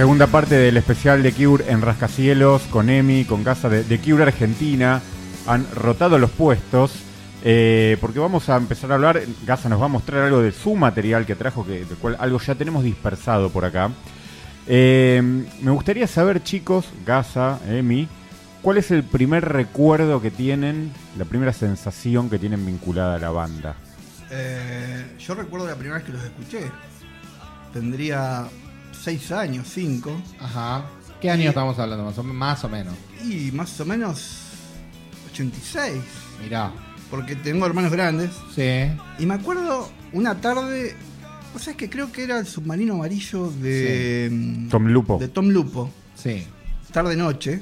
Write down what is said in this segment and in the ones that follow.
Segunda parte del especial de Cure en Rascacielos con Emi, con Casa de, de Cure Argentina. Han rotado los puestos. eh, porque vamos a empezar a hablar. Gaza nos va a mostrar algo de su material que trajo, que, algo ya tenemos dispersado por acá. Eh, me gustaría saber, chicos, Gaza, Emi, ¿cuál es el primer recuerdo que tienen, la primera sensación que tienen vinculada a la banda? Eh, yo recuerdo la primera vez que los escuché. Tendría seis años, cinco. Ajá. ¿Qué año estamos hablando? Más o, más o menos. Y más o menos 86. Mirá. Porque tengo hermanos grandes. Sí. Y me acuerdo una tarde. O sea, es que creo que era el submarino amarillo de. mm, Tom Lupo. De Tom Lupo. Sí. Tarde-noche.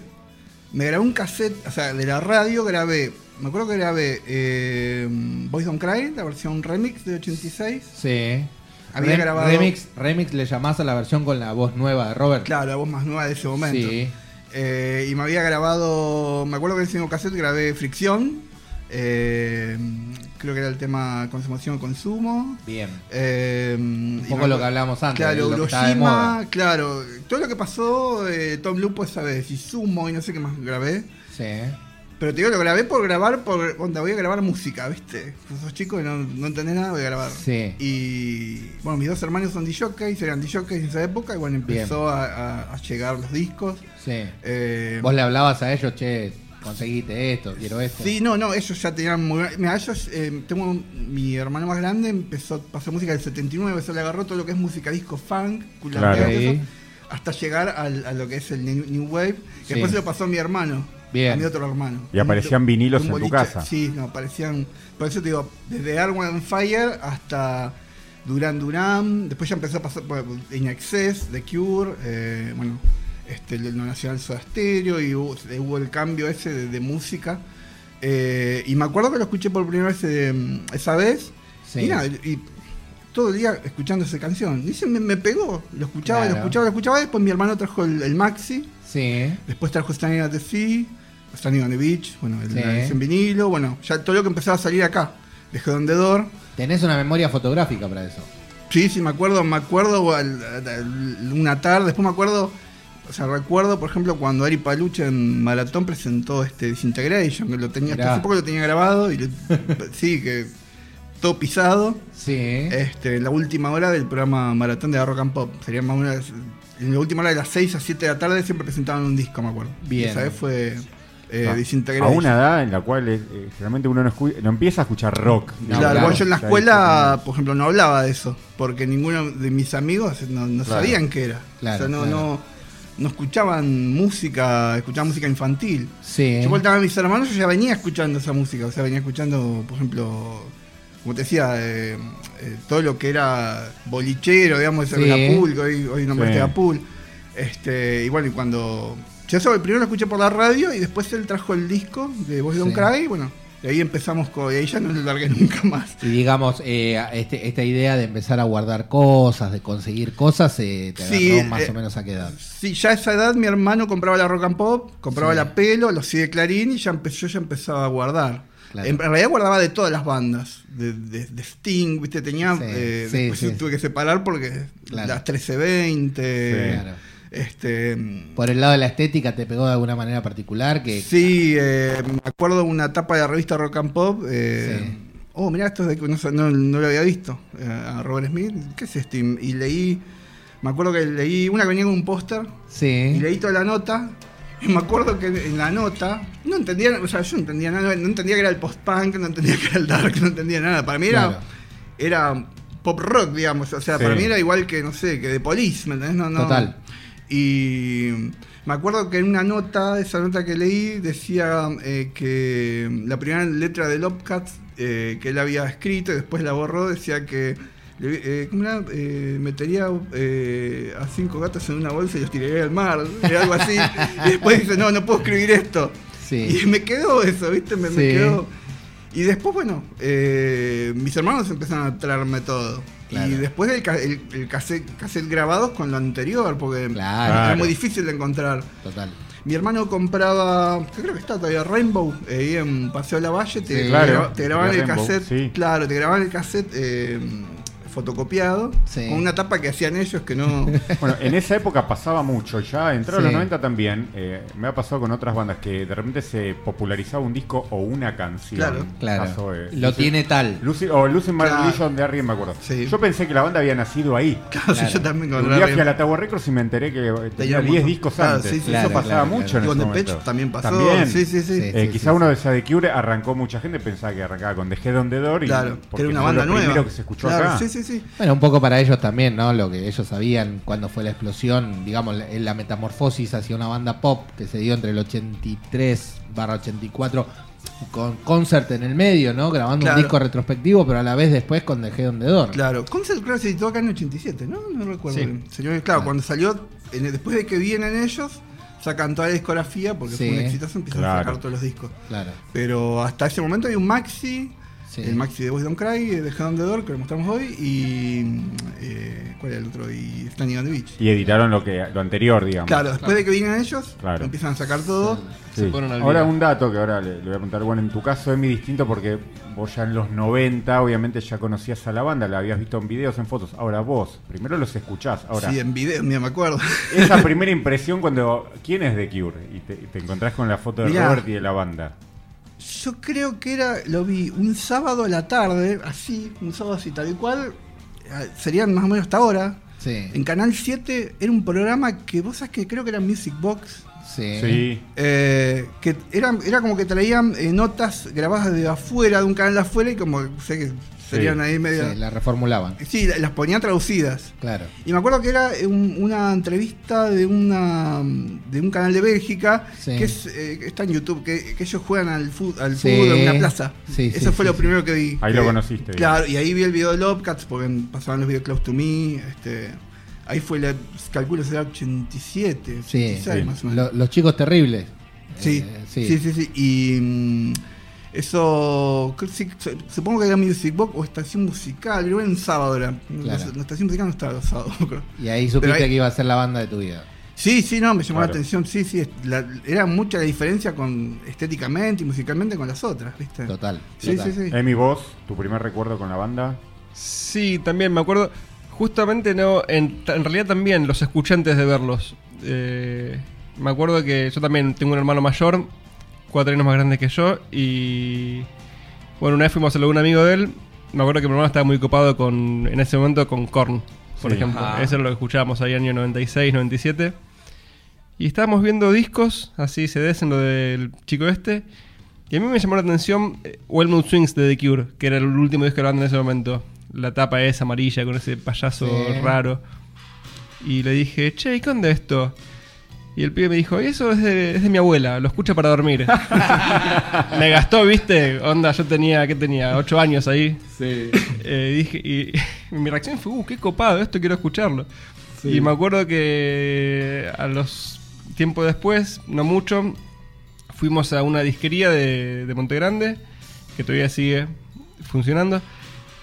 Me grabé un cassette, o sea, de la radio grabé. Me acuerdo que grabé eh, Boys Don't Cry, la versión remix de 86. Sí. Había Rem- grabado- Remix, remix le llamás a la versión con la voz nueva de Robert. Claro, la voz más nueva de ese momento. Sí. Eh, y me había grabado, me acuerdo que en ese cassette grabé Fricción, eh, creo que era el tema Consumación Consumo. Bien. Eh, Un poco me lo que hablamos antes. Claro, Hiroshima, claro, todo lo que pasó, eh, Tom Lupo esa vez, y Sumo y no sé qué más grabé. Sí. Pero te digo, lo grabé por grabar, por cuando voy a grabar música, ¿viste? Esos chicos no, no entendés nada, voy a grabar. Sí. Y bueno, mis dos hermanos son DJs, eran DJs en esa época, y bueno, empezó a, a- a llegar los discos. Sí. Eh, Vos le hablabas a ellos, che, conseguiste esto, quiero esto. Sí, no, no, ellos ya tenían muy... Mira, ellos, eh, tengo un- mi hermano más grande, empezó a pasar música del 79, se le agarró todo lo que es música disco funk, Claro. hasta llegar al- a lo que es el New, New Wave, que Sí. después se lo pasó a mi hermano, Bien. a mi otro hermano. Y aparecían vinilos en tu casa. Sí, no, aparecían, por eso te digo, desde Arwen and Fire hasta Duran Duran, después ya empezó a pasar por In Excess, The Cure, eh, bueno, este, el no nacional Soda Stereo, y hubo, hubo el cambio ese de, de música. Eh, y me acuerdo que lo escuché por primera vez eh, esa vez. Sí. Y, nada, y todo el día escuchando esa canción. Y se me, me pegó. Lo escuchaba, Claro. lo escuchaba, lo escuchaba. Después mi hermano trajo el, el Maxi. Sí. Después trajo Standing at the Sea. Standing on the Beach. Bueno, el, Sí. la edición vinilo. Bueno, ya todo lo que empezaba a salir acá. Dejé donde Door. Tenés una memoria fotográfica para eso. Sí, sí, me acuerdo, me acuerdo una tarde, después me acuerdo, o sea, recuerdo, por ejemplo, cuando Ari Paluche en Maratón presentó este Disintegration, que lo tenía, hasta hace poco lo tenía grabado y sí, que todo pisado, Sí. este, en la última hora del programa Maratón de Rock and Pop, sería más menos, en la última hora de las 6 a 7 de la tarde siempre presentaban un disco, me acuerdo. Bien. Esa vez fue eh, Ah, a una edad en la cual eh, eh, generalmente uno no, no empieza a escuchar rock. No, Claro, yo en la escuela, por ejemplo, no hablaba de eso, porque ninguno de mis amigos no, no Claro. sabían qué era. Claro, o sea, no, claro. no, no escuchaban música, escuchaban música infantil. Sí. Yo voltaba a mis hermanos, yo ya venía escuchando esa música, o sea, venía escuchando, por ejemplo, como te decía, eh, eh, todo lo que era bolichero, digamos, ese Sí. que hoy, hoy nombraste Sí. a Pool. Este, y bueno, y cuando. Yo eso primero lo escuché por la radio y después él trajo el disco de Boys Don't Sí. Cry, y bueno, y ahí empezamos con. Y ahí ya no lo largué nunca más. Y digamos, eh, este, esta idea de empezar a guardar cosas, de conseguir cosas, eh, te Sí, agarró más eh, o menos a qué edad. Sí, ya a esa edad mi hermano compraba la rock and pop, compraba Sí. la pelo, los CD Clarín y ya empezó, yo ya empezaba a guardar. Claro. En realidad guardaba de todas las bandas, de, de- de Sting, viste, tenía, Sí, eh, sí, después tuve que separar porque Claro. las 1320, Sí. Claro. Este, Por el lado de la estética te pegó de alguna manera particular que sí, eh, me acuerdo una tapa de la revista Rock and Pop, eh, Sí. oh, mirá, esto es de, no, no, no lo había visto, eh, a Robert Smith, ¿qué es esto? Y, y leí, me acuerdo que leí una que venía con un póster, y sí, leí toda la nota. Y me acuerdo que en la nota no entendía, o sea, yo no entendía nada, no entendía que era el post-punk, no entendía que era el dark, no entendía nada. Para mí era, Claro. era pop rock, digamos. O sea, Sí. para mí era igual que, no sé, que de Police, ¿me entendés? No, no. Total. Y me acuerdo que en una nota, esa nota que leí, decía eh, que la primera letra de Lopcats eh, que él había escrito y después la borró, decía que eh. Eh, metería eh, a cinco gatos en una bolsa y los tiraría al mar, algo así. y después dice, no, no puedo escribir esto. sí. Y me quedó eso, ¿viste? Me, me quedó. Y después, bueno, eh, mis hermanos empezaron a traerme todo. Claro. Y después el, ca- el, el cassette, cassette grabados con lo anterior, porque Claro. era muy difícil de encontrar. Total. Mi hermano compraba, creo que está todavía Rainbow, eh, ahí en Paseo La Valle, te, Sí. te Claro, graba- te grababan el Rainbow, cassette, sí. claro, te grababan el cassette eh, fotocopiado, Sí. con una tapa que hacían ellos que no... Bueno, en esa época pasaba mucho, ya entraron Sí. los 90 también, eh, me ha pasado con otras bandas que de repente se popularizaba un disco o una canción. Claro. Claro. Caso, eh, Lo Lucy- tiene tal. Lucy, o Lucy My Claro. De Arrien, me acuerdo. Sí. Yo pensé que la banda había nacido ahí. Claro, sí, Claro. yo también con Un fui a la Tower Records y me enteré que tenía Tenía un 10 montón. discos Claro, antes. sí, sí, Claro, Eso pasaba claro, mucho claro. en Con ese The momento. También pasó. También. Sí, sí, sí. Sí. Eh, quizá uno de esa de Cure arrancó mucha gente pensaba que arrancaba con The Head on the Door y Claro, que porque era una banda lo nueva. primero que se escuchó acá. Sí, sí, sí. Bueno, un poco para ellos también, ¿no? Lo que ellos sabían cuando fue la explosión, digamos, en la metamorfosis hacia una banda pop que se dio entre el 83 barra 84 con concert en el medio, ¿no? Grabando Claro. un disco retrospectivo, pero a la vez después con The Head on the Door. Claro, Concert creo que se editó acá en el 87, ¿no? No recuerdo Sí. bien. Señor, claro, cuando salió, en el- después de que vienen ellos, sacan toda la discografía porque Sí. fue un exitazo, empiezan Claro. a sacar todos los discos. Claro. Pero hasta ese momento hay un maxi, Sí. el maxi de Boys Don't Cry, de Head on the Door, que lo mostramos hoy, y. eh, ¿Cuál era el otro? Y Standing on the Beach. Y editaron lo que lo anterior, digamos. Claro, después de que vienen ellos, Claro. lo empiezan a sacar todo. Sí. Se ponen al Ahora un dato que ahora le, le voy a preguntar, bueno, en tu caso es muy distinto porque vos ya en los 90 obviamente ya conocías a la banda, la habías visto en videos, en fotos. Ahora vos, primero los escuchás. Ahora, Sí, en video, mira, me acuerdo. esa primera impresión cuando, ¿quién es de Cure? Y te, y te encontrás con la foto de Mirá. Robert y de la banda. Yo creo que era, lo vi un sábado a la tarde, así, un sábado así, tal y cual, eh, serían más o menos hasta ahora. Sí. En Canal 7 era un programa que vos sabés que creo que era Music Box, Sí. Sí. eh, que era, era como que traían eh, notas grabadas de afuera, de un canal de afuera, y como sé que serían ahí medio... Sí, la reformulaban. Sí, las ponían traducidas. Claro. Y me acuerdo que era un- una entrevista de una de un canal de Bélgica Sí. que es, eh, está en YouTube, que, que ellos juegan al, fut- al Sí. fútbol en una plaza. Sí, Eso sí, fue sí, lo sí. primero que vi. Ahí Que- lo conociste, Claro, y ahí vi el video de Lobcats porque pasaban los videos Close to Me. Este, ahí fue, la, calculo, será 87, Sí, 86 sí. más o menos. Lo- los chicos terribles. Sí, Eh, sí, sí, sí, Y mm, eso, supongo que era Music Box o estación musical, creo que era un sábado era. Claro. La, la estación musical no estaba los sábados, creo. Y ahí supiste Pero ahí- que iba a ser la banda de tu vida. Sí, sí, no, me llamó Claro. la atención, sí, sí, la- era mucha la diferencia con estéticamente y musicalmente con las otras, ¿viste? Total. Sí, total. sí, sí. Emi, vos, tu primer recuerdo con la banda. Sí, también me acuerdo. Justamente no, en, en realidad también los escuché antes de verlos. Eh, me acuerdo que yo también tengo un hermano mayor, cuatro años más grande que yo, y bueno, una vez fuimos a lo de un amigo de él. Me acuerdo que mi hermano estaba muy copado con, en ese momento con Korn, por Sí. ejemplo. Eso era lo que escuchábamos ahí año 96, 97. Y estábamos viendo discos, así CDs en lo del chico este. Y a mí me llamó la atención eh, Mood Swings de The Cure, que era el último disco banda en ese momento. La tapa es amarilla con ese payaso Sí. raro. Y le dije, che, ¿y qué onda esto? Y el pibe me dijo, "Y eso es de, es de mi abuela, lo escucha para dormir. me gastó, viste, onda, yo tenía, ¿qué tenía? Ocho años ahí. Eh, dije, y, mi reacción fue, uh, qué copado, esto quiero escucharlo. Y me acuerdo que a los tiempo después, no mucho, fuimos a una disquería de, de Monte Grande, que todavía sigue funcionando,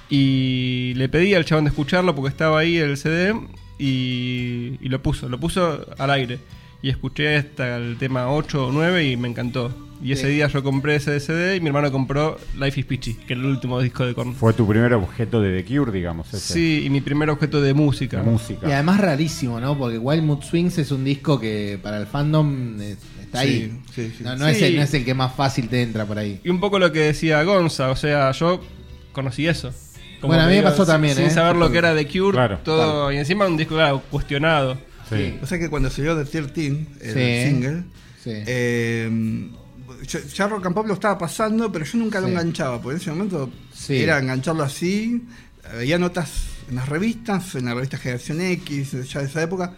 y le pedí al chabón de escucharlo porque estaba ahí el CD y, y lo puso, lo puso al aire. Y escuché hasta el tema 8 o 9 y me encantó. Y ese Sí. día yo compré ese CD y mi hermano compró Life is Peachy, que era el último disco de Korn. Fue tu primer objeto de The Cure, digamos. Ese, Sí, y mi primer objeto de música. de música. Y además rarísimo, ¿no? Porque Wild Mood Swings es un disco que para el fandom está ahí. Sí, sí, sí. No, no Sí. Es el, no es el que más fácil te entra por ahí. Y un poco lo que decía Gonza, o sea, yo conocí eso. Bueno, a mí me pasó sin- también, Sin ¿eh? saber lo que era The Cure, Claro, todo. Y encima un disco, claro, cuestionado. Sí. O sea que cuando salió The 13, el Sí. single, Sí. eh, yo- ya Rock and Pop lo estaba pasando, pero yo nunca lo enganchaba, porque en ese momento era engancharlo así. Había notas en las revistas, en la revista Generación X, ya de esa época.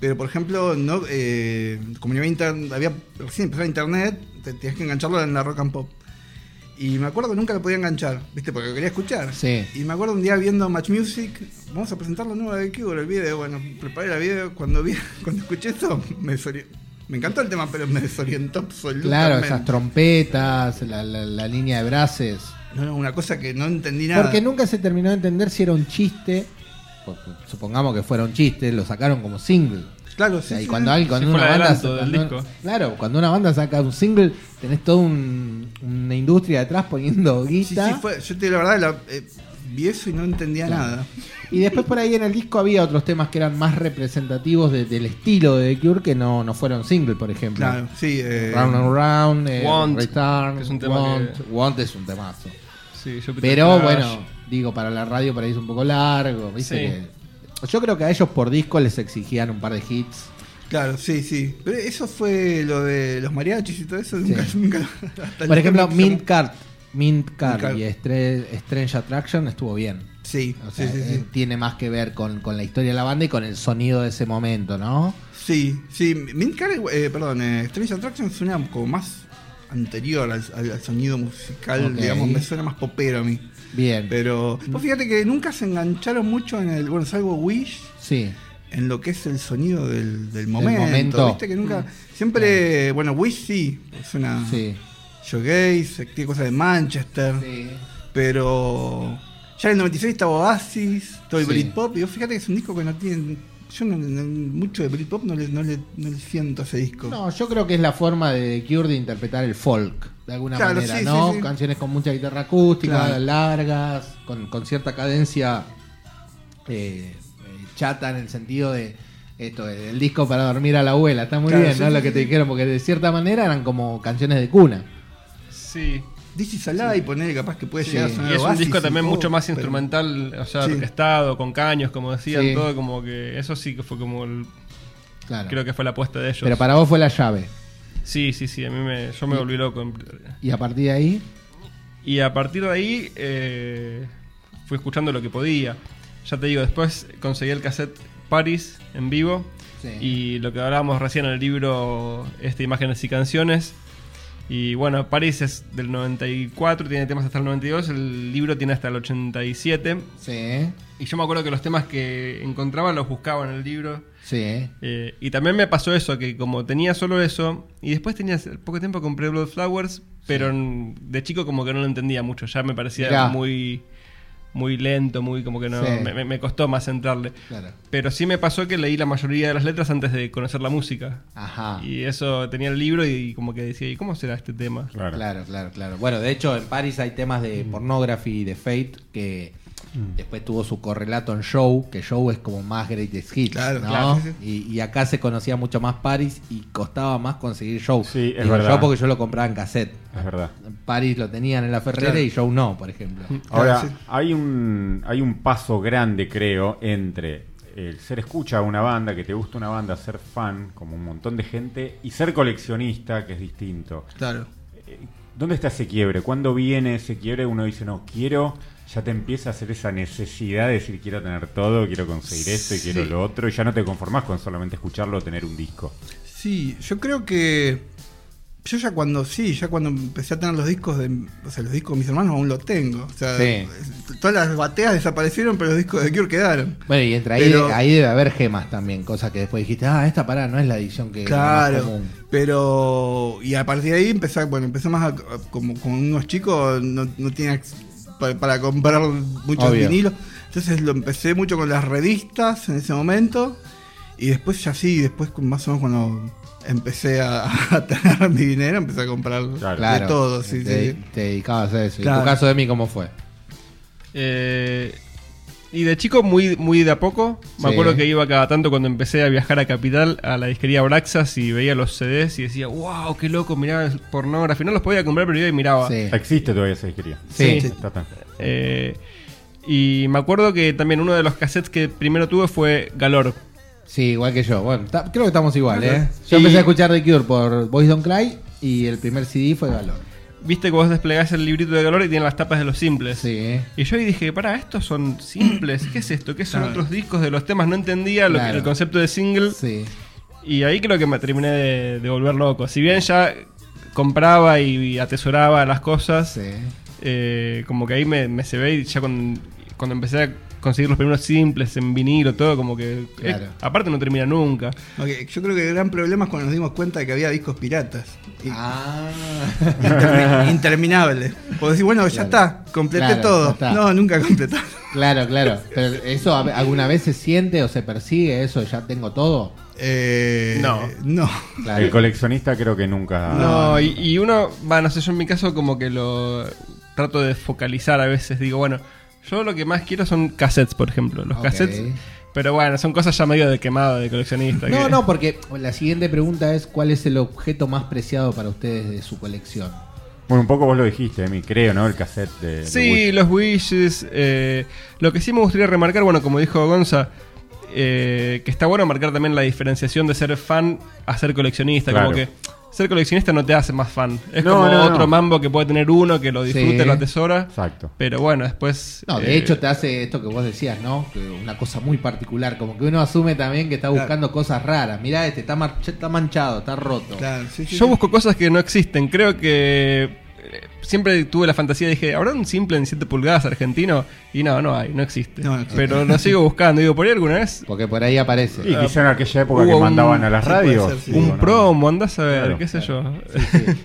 Pero por ejemplo, no, eh, como no había, había recién empezado internet, te- tenías que engancharlo en la Rock and Pop. Y me acuerdo que nunca lo podía enganchar, ¿viste? Porque lo quería escuchar. Sí. Y me acuerdo un día viendo Match Music, vamos a presentar la nueva de Cure, el video. Bueno, preparé la video. Cuando vi, cuando escuché eso, me desori- Me encantó el tema, pero me desorientó absolutamente. Claro, esas trompetas, la, la- la línea de braces. No, no, una cosa que no entendí nada. Porque nunca se terminó de entender si era un chiste. supongamos que fuera un chiste, lo sacaron como single. Claro, O sea, sí, y sí, cuando, cuando Sí, una banda adelanto del cuando- disco. claro, cuando una banda saca un single, tenés toda un- una industria detrás poniendo guita. sí, fue. Yo te la verdad, la- eh, vi eso y no entendía Claro. nada. Y después por ahí en el disco había otros temas que eran más representativos de- del estilo de The Cure que no, no fueron single, por ejemplo. Claro, sí. eh, Round and Round, eh, Want, Return, que es un tema Want, que- Want es un temazo. Sí, yo Pero bueno, digo, para la radio por ahí es un poco largo, ¿viste? Sí. que- yo creo que a ellos por disco les exigían un par de hits. Claro, sí, sí. Pero eso fue lo de los mariachis y todo eso. Sí. Nunca, nunca. Por ejemplo, Mint Card, Mint Card. y Strange Attraction estuvo bien. Sí, O sí, sea, sí, eh, sí. tiene más que ver con, con la historia de la banda y con el sonido de ese momento, ¿no? Sí, sí. Mint Car- eh, perdón, eh, Strange Attraction suena como más anterior al, al- al sonido musical, digamos, me suena más popero a mí. Bien. Pero vos fíjate que nunca se engancharon mucho en el, bueno, salvo Wish, sí. en lo que es el sonido del, del momento. momento. Viste que nunca, siempre, bueno, Wish sí, suena Sí. Showgaze, tiene cosas de Manchester, Sí. pero ya en el 96 estaba Oasis, todo el Sí. Britpop, y vos fíjate que es un disco que no tiene, yo no, no- mucho de Britpop no le, no, le, no le siento a ese disco. No, yo creo que es la forma de The Cure de interpretar el folk, de alguna Claro, manera, sí, ¿no? sí, sí. Canciones con mucha guitarra acústica, Claro. largas, con, con cierta cadencia eh, eh, chata en el sentido de esto, el disco para dormir a la abuela. Está muy Claro, bien, sí, ¿no? sí, Lo que sí. te dijeron, porque de cierta manera eran como canciones de cuna. Sí. Is Alive, y poner capaz que puede Sí. llegar a Y sonar es un disco y también todo, mucho más pero- instrumental, o sea, Sí. orquestado, con caños, como decían, Sí. todo como que eso sí que fue como el- Claro. creo que fue la apuesta de ellos. Pero para vos fue la llave. Sí, sí, sí, a mí me, yo me volví loco. Y a partir de ahí, Y a partir de ahí eh, fui escuchando lo que podía. Ya te digo, después conseguí el cassette Paris en vivo Sí. y lo que hablábamos recién en el libro este, Imágenes y Canciones. Y bueno, Paris es del 94, tiene temas hasta el 92, el libro tiene hasta el 87. sí, Y yo me acuerdo que los temas que encontraba los buscaba en el libro. Sí. Eh, y también me pasó eso, que como tenía solo eso, y después tenía poco tiempo compré Blood Flowers, pero en- de chico como que no lo entendía mucho, ya me parecía Mirá. muy muy lento, muy como que no, Sí. me, costó más entrarle. Claro. Pero sí me pasó que leí la mayoría de las letras antes de conocer la música. Ajá. Y eso tenía el libro y como que decía, ¿y cómo será este tema? Claro. Claro, claro, claro. Bueno, de hecho, en París hay temas de pornography y de Fate que después tuvo su correlato en Show, que Show es como más Greatest Hits, Claro, ¿no? claro, sí, Y, y acá se conocía mucho más Paris y costaba más conseguir Show. Sí, es Digo verdad. Show porque yo lo compraba en cassette. Es verdad. Paris lo tenían en la Ferrera Claro. y Show no, por ejemplo. Ahora, Claro, sí. hay un hay un paso grande, creo, entre el ser escucha a una banda, que te gusta una banda, ser fan, como un montón de gente, y ser coleccionista, que es distinto. Claro. Eh, ¿Dónde está ese quiebre? ¿Cuándo viene ese quiebre? Uno dice, no, quiero, ya te empieza a hacer esa necesidad de decir, quiero tener todo, quiero conseguir esto y Sí. quiero lo otro, y ya no te conformás con solamente escucharlo o tener un disco. Sí, yo creo que. Yo ya cuando sí, ya cuando empecé a tener los discos de. O sea, los discos de mis hermanos aún los tengo. O sea, Sí. todas las bateas desaparecieron, pero los discos de Cure quedaron. Bueno, y entre ahí, Pero- ahí debe haber gemas también, cosas que después dijiste, ah, esta parada no es la edición que Claro, común. pero y a partir de ahí empecé, bueno, empecé más a- a- como con unos chicos no, no tenía para, para comprar muchos Obvio. vinilos, entonces lo empecé mucho con las revistas en ese momento y después ya sí, después más o menos cuando empecé a, a tener mi dinero empecé a comprar Claro. De todo, sí, te, sí. te dedicabas a eso. ¿Y Claro. tu caso de mí cómo fue? Eh, y de chico, muy, muy de a poco. Me Sí. acuerdo que iba cada tanto cuando empecé a viajar a Capital, a la disquería Braxas, y veía los CDs y decía, wow, qué loco, miraba el pornografía. No los podía comprar, pero iba y miraba. Sí. Existe todavía esa disquería. Sí. Sí. Está tan- Eh, y me acuerdo que también uno de los cassettes que primero tuve fue Galor. Sí, igual que yo. Bueno, creo que estamos igual, ¿eh? Yo Y- empecé a escuchar The Cure por Boys Don't Cry y el primer CD fue Galor. Viste que vos desplegás el librito de Galor y tiene las tapas de los simples. Sí. Y yo ahí dije, para, estos son simples. ¿Qué es esto? ¿Qué son Claro. otros discos de los temas? No entendía lo que- el concepto de single. Sí. Y ahí creo que me terminé de, de volver loco. Si bien ya compraba y atesoraba las cosas, Sí. eh, como que ahí me, me se ve y ya cuando, cuando empecé a conseguir los primeros simples en vinilo, todo, como que... eh, Claro. aparte no termina nunca. Ok, Yo creo que el gran problema es cuando nos dimos cuenta de que había discos piratas. Y- Ah. intermi- interminable. Porque decir, bueno, ya Claro. está, completé Claro, todo. está. No, nunca completé. claro, claro. Pero eso a- alguna vez se siente o se persigue eso, ya tengo todo. Eh, No. No. Claro. El coleccionista creo que nunca... No, y, y uno, va, no sé, yo en mi caso como que lo trato de focalizar a veces. Digo, bueno, Yo lo que más quiero son cassettes, por ejemplo. Los Ok. cassettes. Pero bueno, son cosas ya medio de quemado, de coleccionista. No, que- no, porque la siguiente pregunta es: ¿cuál es el objeto más preciado para ustedes de su colección? Bueno, un poco vos lo dijiste, Emi, creo, ¿no? El cassette de. de Sí, Wish. los wishes. eh, lo que sí me gustaría remarcar, bueno, como dijo Gonza, eh, que está bueno marcar también la diferenciación de ser fan a ser coleccionista. Claro. Como que ser coleccionista no te hace más fan. Es No, como no, otro no. mambo que puede tener uno que lo disfrute, Sí. lo atesora. Exacto. Pero bueno, después. No, de eh, hecho te hace esto que vos decías, ¿no? Que una cosa muy particular, como que uno asume también que está Claro. buscando cosas raras. Mirá, este está, mar- está manchado, está roto. Claro, sí, sí, Yo sí. busco cosas que no existen. Creo que. Eh, Siempre tuve la fantasía, dije, ¿habrá un simple en 7 pulgadas argentino? Y no, no hay, no existe. No, no existe. Pero lo sigo buscando. Digo, por ahí alguna vez Porque por ahí aparece. Y quizá en aquella época que un- mandaban a las radios. ser, sí. un ¿no? promo, andás a ver, Claro, qué sé yo.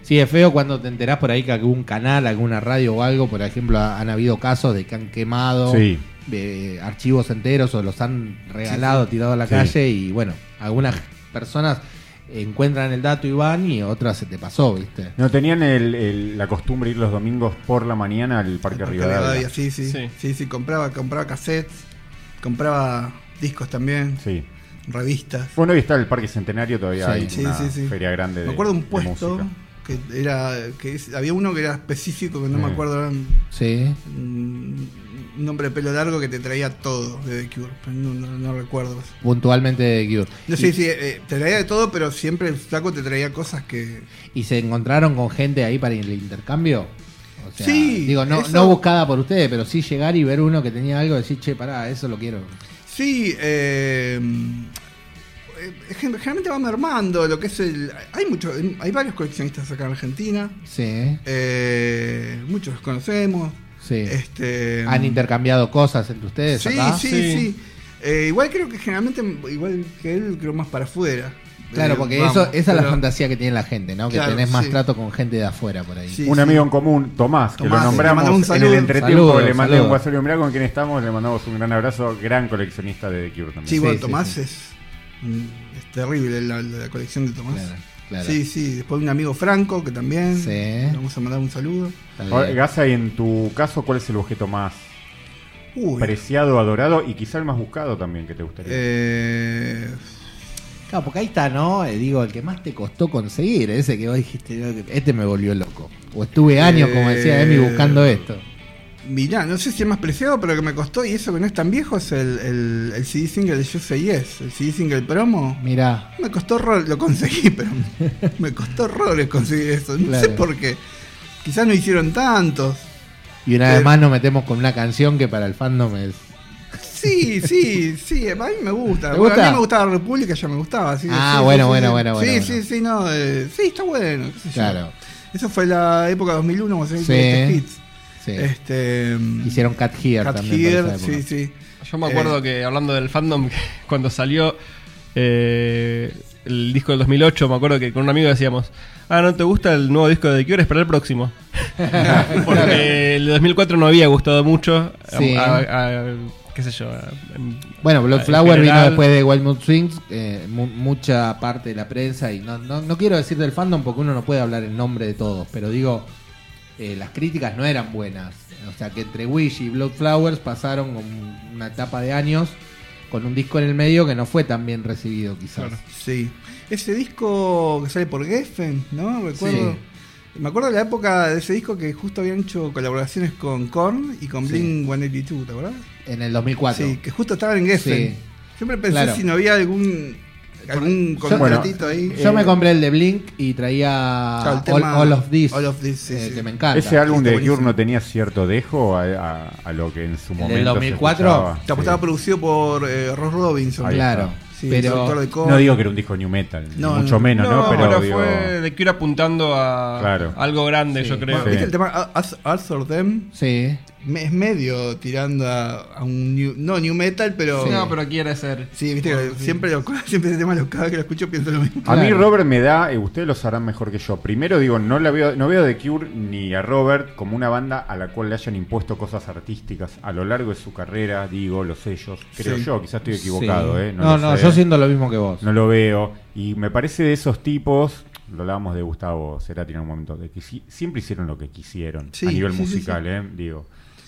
Sí, es feo cuando te enterás por ahí que algún canal, alguna radio o algo, por ejemplo, ha- han habido casos de que han quemado Sí. eh, archivos enteros o los han regalado, tirado a la Sí. calle y bueno, algunas personas encuentran el dato y van y otras se te pasó, ¿viste? No tenían el- el- la costumbre de ir los domingos por la mañana al Parque Parque Rivadavia. Rivadavia, sí, sí, Sí. sí. Sí, compraba, compraba cassettes, compraba discos también, Sí. revistas. Bueno, hoy está el Parque Centenario, todavía Sí. hay Sí, una sí, sí. feria grande de Me acuerdo un de puesto música. que era que es- había uno que era específico que no Sí. me acuerdo un, Sí. Un nombre de pelo largo que te traía todo de The Cure, no, no- no recuerdo. Puntualmente de Cure. No sé si eh, te traía de todo, pero siempre el saco te traía cosas que ¿Y se encontraron con gente ahí para el intercambio? O sea, Sí, Digo, no, eso- no buscada por ustedes, pero sí llegar y ver uno que tenía algo y decir, che, pará, eso lo quiero. Sí, eh, eh, gen- generalmente va mermando lo que es el... Hay muchos, hay varios coleccionistas acá en Argentina, Sí, eh, muchos los conocemos. Sí. Este, ¿Han intercambiado cosas entre ustedes Sí, acá? sí, Sí. sí. Eh, igual creo que generalmente, igual que él, creo más para afuera. Claro, Eh, porque vamos, eso, esa es la fantasía que tiene la gente, ¿no? Que Claro, tenés más sí. trato con gente de afuera por ahí. Sí, un sí. amigo en común, Tomás, que lo nombramos un en el saludo. entretiempo, Saludos, le mandé un WhatsApp, mirá con quién estamos, le mandamos un gran abrazo, gran coleccionista de The Cure también. Sí, bueno, Tomás sí. Es, es terrible la, la colección de Tomás. Claro, claro. Sí, sí. Después un amigo Franco que también. Sí. Le vamos a mandar un saludo. Ahora. Gaza, y en tu caso, ¿cuál es el objeto más Uy. preciado, adorado y quizá el más buscado también que te gustaría? Eh, Claro, porque ahí está, ¿no? Eh, digo, el que más te costó conseguir, ese que vos dijiste, "No, este me volvió loco. O estuve años, como decía Eh, Emi, buscando esto. Mirá, no sé si es más preciado, pero que me costó, y eso que no es tan viejo, es el, el, el CD single de You Say Yes. El CD single promo. Mirá, Me costó horror, lo conseguí, pero me costó horrores conseguir eso. No sé por qué. Quizás no hicieron tantos. y una vez más nos metemos con una canción que para el fandom es. Sí, sí, sí, a mí me gusta. ¿Te Bueno, gusta? a mí me gustaba República, ya me gustaba. así Ah, sí, bueno, sí, bueno, sí. bueno, bueno, Sí, bueno. sí, sí, no. eh, sí, está bueno. qué sé yo. Claro, Eso fue la época 2001, cuando se hizo Sí. este hits. Sí. Este, Hicieron Cat Here Cat también. Here, sí, sí. Yo me acuerdo Eh. que hablando del fandom, cuando salió eh, el disco del 2008, me acuerdo que con un amigo decíamos, ah, ¿no te gusta el nuevo disco de The Cure? Espera el próximo. Porque el de 2004 no había gustado mucho. Sí. a- a- qué sé yo. Bueno, Blood en Flower vino después de Wild Mood Swings, eh, mu- mucha parte de la prensa, y no, no, no quiero decir del fandom porque uno no puede hablar en nombre de todos, pero digo, eh, las críticas no eran buenas. O sea, que entre Wish y Blood Flowers pasaron una etapa de años con un disco en el medio que no fue tan bien recibido, quizás. Sí. Ese disco que sale por Geffen, ¿no? Recuerdo. Me acuerdo de la época de ese disco que justo habían hecho colaboraciones con Korn y con Sí. Blink 182, ¿te acordás? En el 2004. Sí, que justo estaban en Geffen. Sí. Siempre pensé Claro. si no había algún algún contratito ahí. Yo Eh, me compré el de Blink y traía Claro, el All, tema- All of This, All of This, sí, eh, sí. que me encanta. Ese álbum de The Cure no tenía cierto dejo a, a- a lo que en su momento 2004? se escuchaba. Estaba, Sí. estaba producido por eh, Ross Robinson. Ahí Claro, está. Sí, pero de. No digo que era un disco new metal, No, mucho no. menos, ¿no? No, Pero, pero digo, fue The Cure apuntando a Claro. algo grande, Sí. yo creo. Bueno, Sí. ¿Viste el tema Arthur Them? Sí. Es medio tirando a, a un new, no new metal, pero Sí, No, pero quiere ser. sí, viste que siempre lo, siempre ese tema lo, cada vez que lo escucho pienso lo mismo. A mí Claro. Robert me da, ustedes lo sabrán mejor que yo. Primero digo, no la veo, no veo a The Cure ni a Robert como una banda a la cual le hayan impuesto cosas artísticas a lo largo de su carrera, digo, los sellos. Creo Sí. yo, quizás estoy equivocado, Sí. ¿eh? No, no, yo siento lo mismo que vos. No lo veo. Y me parece de esos tipos, lo hablábamos de Gustavo Cerati en un momento, de que si- siempre hicieron lo que quisieron Sí, a nivel sí, sí, musical, ¿eh? Digo.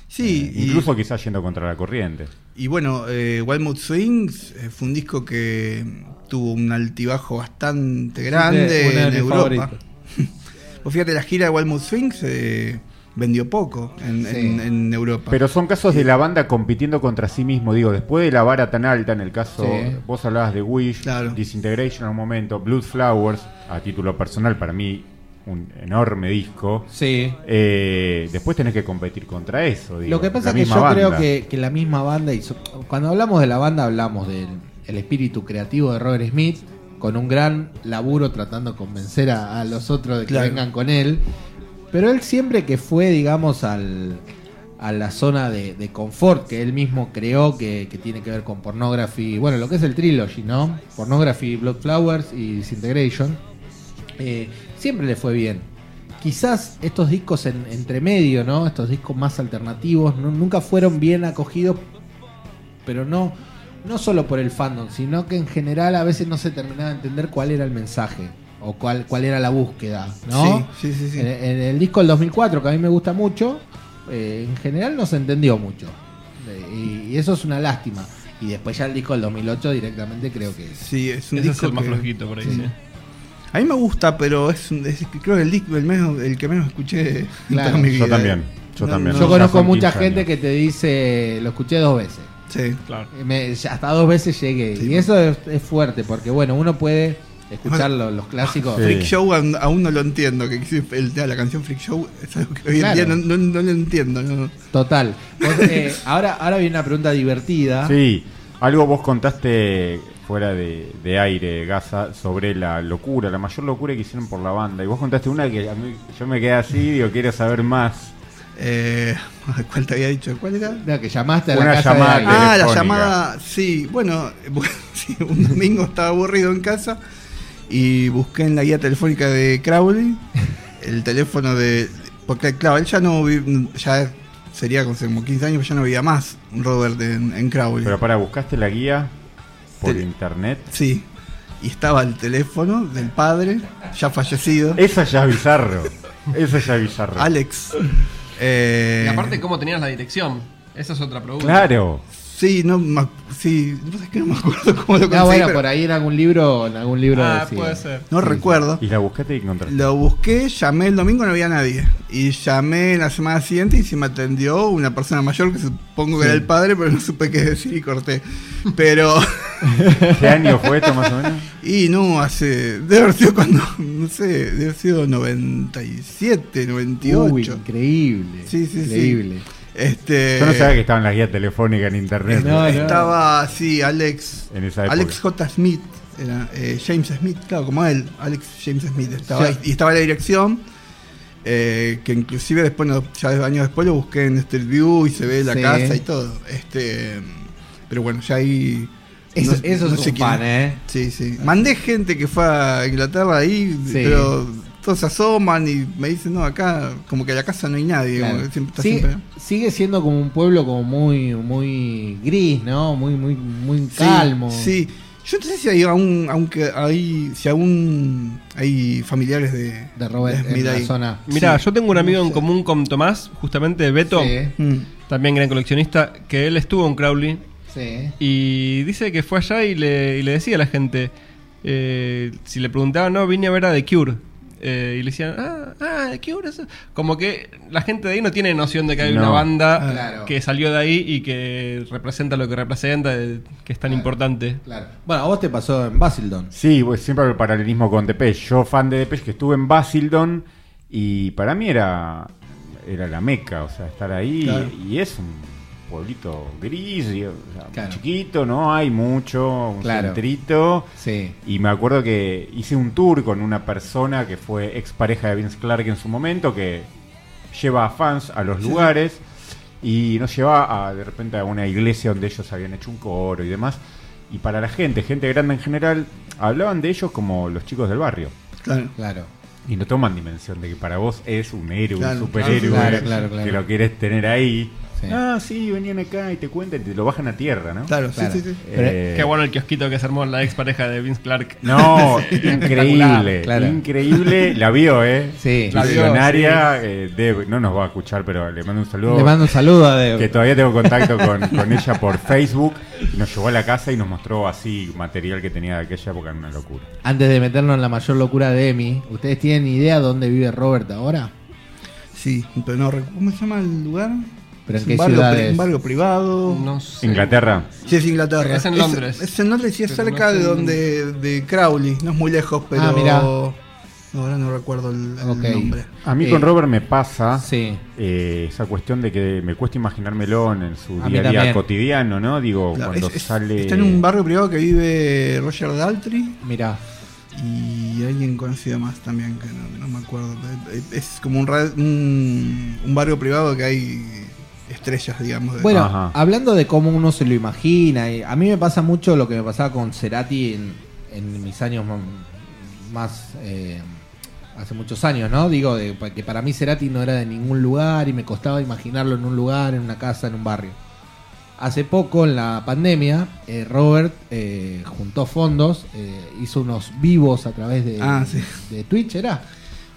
Sí, Eh, y- incluso quizás yendo contra la corriente. Y bueno, eh, Wild Swings eh, fue un disco que tuvo un altibajo bastante grande en Europa. Vos fíjate, la gira de Wild Swings eh, vendió poco en, Sí. en- en Europa. Pero son casos de la banda compitiendo contra sí mismo. Digo, después de la vara tan alta, en el caso, Sí. vos hablabas de Wish, Claro. Disintegration en un momento, Blood Flowers, a título personal, para mí, un enorme disco. Sí. Eh, después tenés que competir contra eso. digo, Lo que pasa es que yo banda. creo que, que la misma banda, cuando hablamos de la banda hablamos del el espíritu creativo de Robert Smith, con un gran laburo tratando de convencer a, a los otros de que Claro. vengan con él, pero él siempre que fue, digamos, al, a la zona de, de confort que él mismo creó, que, que tiene que ver con Pornography, bueno, lo que es el trilogy, ¿no? Pornography, Blood Flowers y Disintegration, eh, siempre le fue bien. Quizás estos discos en, entre medio, ¿no? Estos discos más alternativos, no- nunca fueron bien acogidos, pero no, no solo por el fandom, sino que en general a veces no se terminaba de entender cuál era el mensaje o cuál, cuál era la búsqueda, ¿no? Sí, sí, sí. sí. En, en el disco del 2004, que a mí me gusta mucho, eh, en general no se entendió mucho. Eh, y, y eso es una lástima. Y después ya el disco del 2008 directamente creo que es. Sí, es un es disco el más que- flojito por ahí, sí. sí. A mí me gusta, pero es, un- es- creo que el disco el, menos, el que menos escuché Claro. en toda mi vida. Yo también, yo también. Yo conozco mucha 15 gente años. que te dice, lo escuché dos veces. Sí. Claro. Me- hasta dos veces llegué. Sí. Y eso es, es fuerte, porque bueno, uno puede escuchar lo- los clásicos. Sí. Freak Show aún, no lo entiendo. Que el, la canción Freak Show es algo que hoy en día no, no, no lo entiendo. no. Total. Vos, eh, ahora, ahora viene una pregunta divertida. Sí, algo vos contaste fuera de, de aire, Gaza, sobre la locura, la mayor locura que hicieron por la banda. Y vos contaste una que a mí, yo me quedé así, digo, quiero saber más. Eh, ¿Cuál te había dicho? ¿Cuál era? No, que llamaste a Una la casa llamada de. Ah, la llamada. Sí, bueno, un domingo estaba aburrido en casa y busqué en la guía telefónica de Crowley el teléfono de. Porque, claro, él ya no. vi- Ya sería como 15 años, ya no vivía más Robert en, en Crowley. Pero para, ¿buscaste la guía por Te- internet? Sí. Y estaba el teléfono del padre, ya fallecido, Eso ya es bizarro. Eso ya es bizarro. Alex. Eh, Y aparte, ¿cómo tenías la dirección? Esa es otra pregunta. Claro. Sí, no, me sí, no sé que no me acuerdo cómo lo conseguí, No, bueno, pero por ahí en algún libro, en algún libro Ah, decía. puede ser. no recuerdo. Y la buscaste y encontraste. Lo busqué, llamé el domingo, no había nadie. Y llamé la semana siguiente y se me atendió una persona mayor que supongo que era el padre, pero no supe qué decir y corté. Pero, ¿Qué año fue esto más o menos? y no, hace. Debe haber sido cuando, no sé, debe haber sido 97, 98. Uy, increíble. Sí, sí, sí. increíble. Este, Yo no sabía que estaba en la guía telefónica en internet. No, no. Estaba, sí, Alex. En esa época. Alex J. Smith, era, eh, James Smith, claro, como él, Alex James Smith estaba Sí. ahí, y estaba en la dirección, eh, que inclusive después, no, ya años después lo busqué en Street View y se ve la Sí. casa y todo. Este, pero bueno, ya ahí... Eso, no- eso no es un fan, ¿eh? Sí, sí. Mandé gente que fue a Inglaterra ahí, Sí. pero todos se asoman y me dicen, no, acá como que en la casa no hay nadie. Claro. como que siempre, está sigue, siempre- sigue siendo como un pueblo como muy muy gris, ¿no? Muy muy muy calmo. Sí, Yo no sé si hay aún, aunque hay, si aún hay familiares de, De Robert Smith en la zona. Mira, Sí. yo tengo un amigo No en común con Tomás, justamente Beto, Sí, Mm. también gran coleccionista, que él estuvo en Crowley sí. y dice que fue allá y le, y le decía a la gente, eh, si le preguntaban, no, vine a ver a The Cure. Eh, y le decían, ah, ah, The Cure. eso". Como que la gente de ahí no tiene noción de que hay No. una banda Ah, claro. que salió de ahí y que representa lo que representa, eh, que es tan Claro. importante. Claro. Bueno, a vos te pasó en Basildon. Sí, pues siempre el paralelismo con Depeche. Yo, fan de Depeche, que estuve en Basildon y para mí era, era la meca, o sea, estar ahí. Claro. Y es un pueblito gris, y, o sea, muy Claro. chiquito, no hay mucho, un Claro. centrito. Sí. Y me acuerdo que hice un tour con una persona que fue ex pareja de Vince Clark en su momento, que lleva a fans a los lugares y nos llevaba a, de repente a una iglesia donde ellos habían hecho un coro y demás. Y para la gente, gente grande en general, hablaban de ellos como los chicos del barrio. Claro. Claro. Y no toman dimensión de que para vos es un héroe, Claro, un superhéroe, claro, claro, claro. que lo quieres tener ahí. Sí. Ah, sí, venían acá y te cuentan y te lo bajan a tierra, ¿no? Claro, Claro. sí, sí, sí. Eh, Qué bueno el kiosquito que se armó la ex pareja de Vince Clark. No, increíble, Claro. increíble. La vio, ¿eh? Sí. La vio, Visionaria, eh, Deb, no nos va a escuchar, pero le mando un saludo. Le mando un saludo a Deb. Que todavía tengo contacto con, con ella por Facebook. Nos llevó a la casa y nos mostró así material que tenía de aquella época, una locura. Antes de meternos en la mayor locura de Emi, ¿ustedes tienen idea dónde vive Robert ahora? Sí, pero no recuerdo. ¿Cómo se llama el lugar? ¿Pero en Es qué un barrio, es? Un barrio privado. No sé. Inglaterra. Sí, es Inglaterra. Es en Londres. Es, en Londres y es Pero no cerca sé de en- donde de Crowley. No es muy lejos, pero. Ah, mirá. No, ahora no recuerdo el, nombre. A mí Eh, con Robert me pasa Sí. eh, esa cuestión de que me cuesta imaginármelo en su A día a día cotidiano, ¿no? Digo, Claro, cuando es- es- sale. Está en un barrio privado que vive Roger Daltrey Mirá. y alguien conocido más también, que no, no me acuerdo. Es como un, un, un barrio privado que hay estrellas, digamos. de- Bueno, Ajá. hablando de cómo uno se lo imagina, y a mí me pasa mucho lo que me pasaba con Cerati en, en mis años más... eh, hace muchos años, ¿no? Digo, de- que para mí Cerati no era de ningún lugar y me costaba imaginarlo en un lugar, en una casa, en un barrio. Hace poco, en la pandemia, eh, Robert eh, juntó fondos, eh, hizo unos vivos a través de, Ah, sí. de Twitch, ¿era?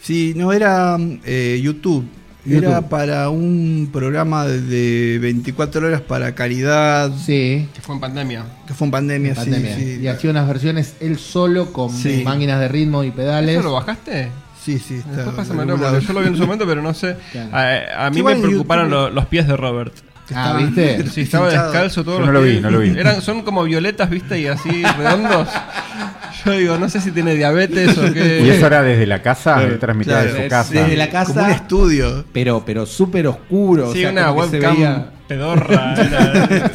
Sí, no era eh, YouTube. Era YouTube. para un programa de, de 24 horas para caridad, Sí. Que fue en pandemia. que fue en pandemia, en pandemia. sí, sí. Y hacía unas versiones él solo con Sí. máquinas de ritmo y pedales. ¿Eso lo bajaste? Sí, sí, está. Después pásamelo, porque yo lo vi en su momento, pero no sé. Claro. A, a mí me preocuparon YouTube- lo- los pies de Robert. Ah, ¿viste? Sí, estaba descalzo todos Yo los no lo vi, no lo vi. Eran, son como violetas, viste, y así redondos. Yo digo, no sé si tiene diabetes o qué. Y eso era desde la casa, él transmitía Claro, de su casa. desde la casa. Como un estudio. pero pero súper oscuro. o Sí, sea, una webcam veía- pedorra. era-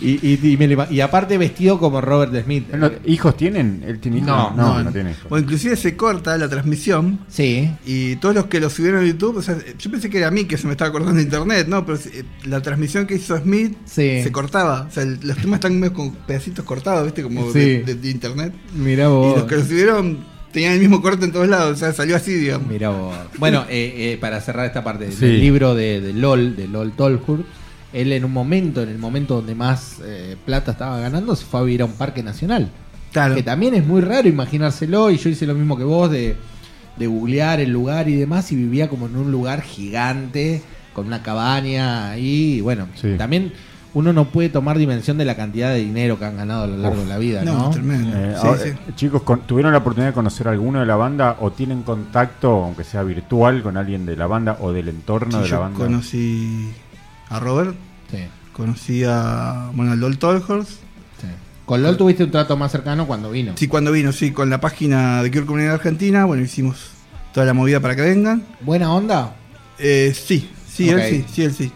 y, y- y me y aparte vestido como Robert Smith. No- ¿Hijos tienen? ¿Él tiene hijos? No, no, no, tiene hijos. Bueno, inclusive se corta la transmisión Sí. y todos los que lo subieron a YouTube, o sea, yo pensé que era a mí que se me estaba cortando internet, ¿no? Pero la transmisión que hizo Smith Sí. se cortaba. O sea, los temas están medio con pedacitos cortados, ¿viste? Como Sí. de, de- de internet. Mira Y vos. los que lo subieron tenían el mismo corte en todos lados, o sea, salió así, digamos. Mira vos. Bueno, eh, eh, para cerrar esta parte Sí. del libro de, de LOL, de LOL Tolhurst, él en un momento, en el momento donde más eh, plata estaba ganando, se fue a vivir a un parque nacional. Claro. Que también es muy raro imaginárselo, y yo hice lo mismo que vos de, de googlear el lugar y demás, y vivía como en un lugar gigante, con una cabaña ahí, y bueno, Sí. también uno no puede tomar dimensión de la cantidad de dinero que han ganado a lo largo Uf. de la vida, No, tremendo. Eh, Sí, ahora, sí. eh, Chicos, ¿tuvieron la oportunidad de conocer a alguno de la banda o tienen contacto, aunque sea virtual, con alguien de la banda o del entorno Sí, de la yo banda? conocí a Robert, Sí, conocí a, bueno, a LOL Tolhurst. sí. Con LOL tuviste un trato más cercano cuando vino. Sí, cuando vino, sí, con la página de Cure Comunidad Argentina, bueno, hicimos toda la movida para que vengan. ¿Buena onda? Eh, sí, sí, él sí, sí, él sí.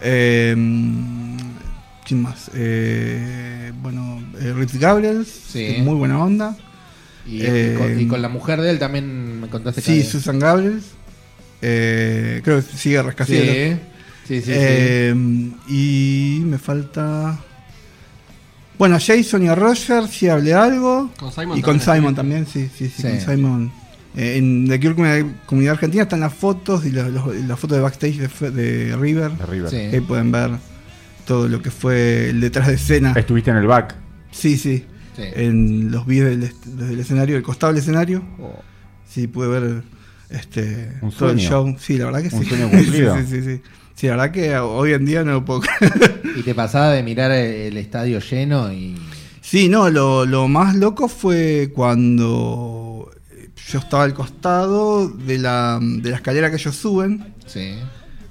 Eh, ¿Quién más? Eh, bueno, eh, Ritz Gabriels, Sí. muy buena onda. Y, Eh, y con, y con la mujer de él también me contaste Sí, que... Susan Gabriels. Eh, creo que sigue Rascacielos. Sí, sí, sí. sí. Eh, Y me falta. Bueno, a Jason y a Roger, si hablé algo. Con Simon y con también. Simon también, sí, sí, sí, Sí. con Simon. Eh, en The Cure Comunidad, Comunidad Argentina están las fotos y las fotos de backstage de, fe- de River. De River. Sí. Ahí pueden ver todo lo que fue el detrás de escena. ¿Estuviste en el back? Sí, sí. Sí. En los vídeos del, el escenario, el costado del escenario. Oh. Sí, pude ver este Un todo el sueño. show. Sí, la verdad que Un sí. sueño cumplido. sí, sí, sí, sí. La verdad que hoy en día no lo puedo creer. Y te pasaba de mirar el estadio lleno y... Sí, no, lo, lo más loco fue cuando yo estaba al costado de la, de la escalera que ellos suben, Sí.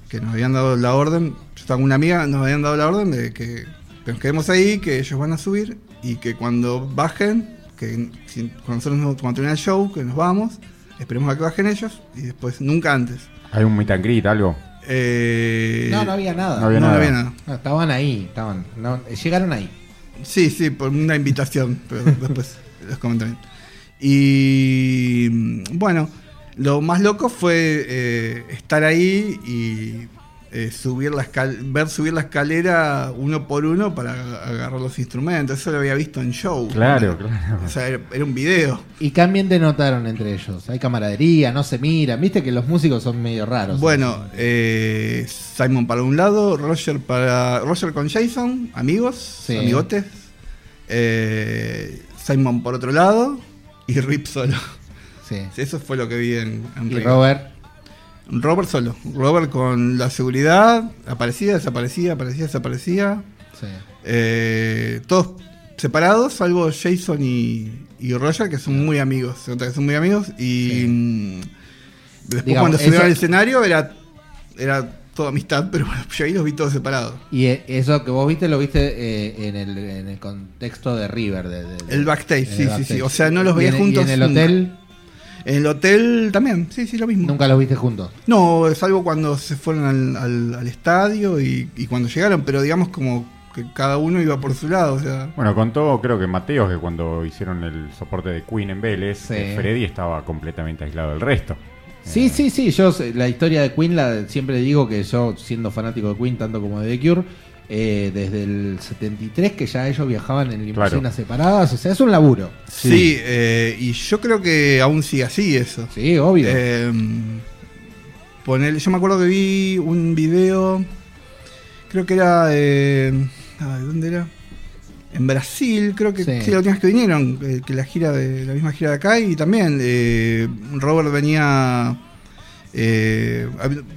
que nos habían dado la orden, yo estaba con una amiga, nos habían dado la orden de que nos quedemos ahí, que ellos van a subir y que cuando bajen, que si- cuando nosotros nos- cuando termine el show, que nos vamos, esperemos a que bajen ellos y después, nunca antes. ¿Hay un meet and greet, algo? Eh, No, no había nada. no había no nada. había nada. No, estaban ahí, estaban. no, llegaron ahí. Sí, sí, por una invitación, pero después los comentaré. Y mm, bueno, lo más loco fue eh, estar ahí y eh, subir la escal- ver subir la escalera uno por uno para agarrar los instrumentos. Eso lo había visto en show. Claro, claro. O sea, era, era un video. ¿Y qué ambiente notaron entre ellos? Hay camaradería, no se miran. Viste que los músicos son medio raros. Bueno, eh, Simon para un lado, Roger para Roger con Jason, amigos, Sí. amigotes. Eh, Simon por otro lado y Rip solo. Sí. Eso fue lo que vi en, en Y. Robert. Robert solo. Robert con la seguridad, aparecía, desaparecía, aparecía, desaparecía. Sí. Eh, todos separados, salvo Jason y, y Roger, que son muy amigos. Se nota que son muy amigos. Y Sí. mm, después Digamos, cuando subieron al escenario era, era toda amistad, pero bueno, yo ahí los vi todos separados. Y eh, eso que vos viste lo viste eh, en, el, en el contexto de River. de- de- de- El backstage, el sí, sí, sí. O sea, no los veía juntos Y en el nunca. En el hotel también, sí, sí, lo mismo. nunca los viste juntos. No, salvo cuando se fueron al, al- al estadio y, y cuando llegaron, pero digamos como que cada uno iba por su lado, o sea... Bueno, contó creo que Mateos que cuando hicieron el soporte de Queen en Vélez, Sí. que Freddy estaba completamente aislado del resto. Sí, Eh, sí, sí. Yo sé- la historia de Queen la siempre digo que yo siendo fanático de Queen tanto como de The Cure eh, desde el 73 que ya ellos viajaban en limusinas Claro. separadas, o sea, es un laburo. Sí, eh, y yo creo que aún sigue así eso. Sí, obvio. Eh, ponele- yo me acuerdo que vi un video, creo que era, eh, ay, ¿dónde era? En Brasil, creo que Sí. sí, la última vez que vinieron, que la gira de la misma gira de acá y también eh, Robert venía, eh,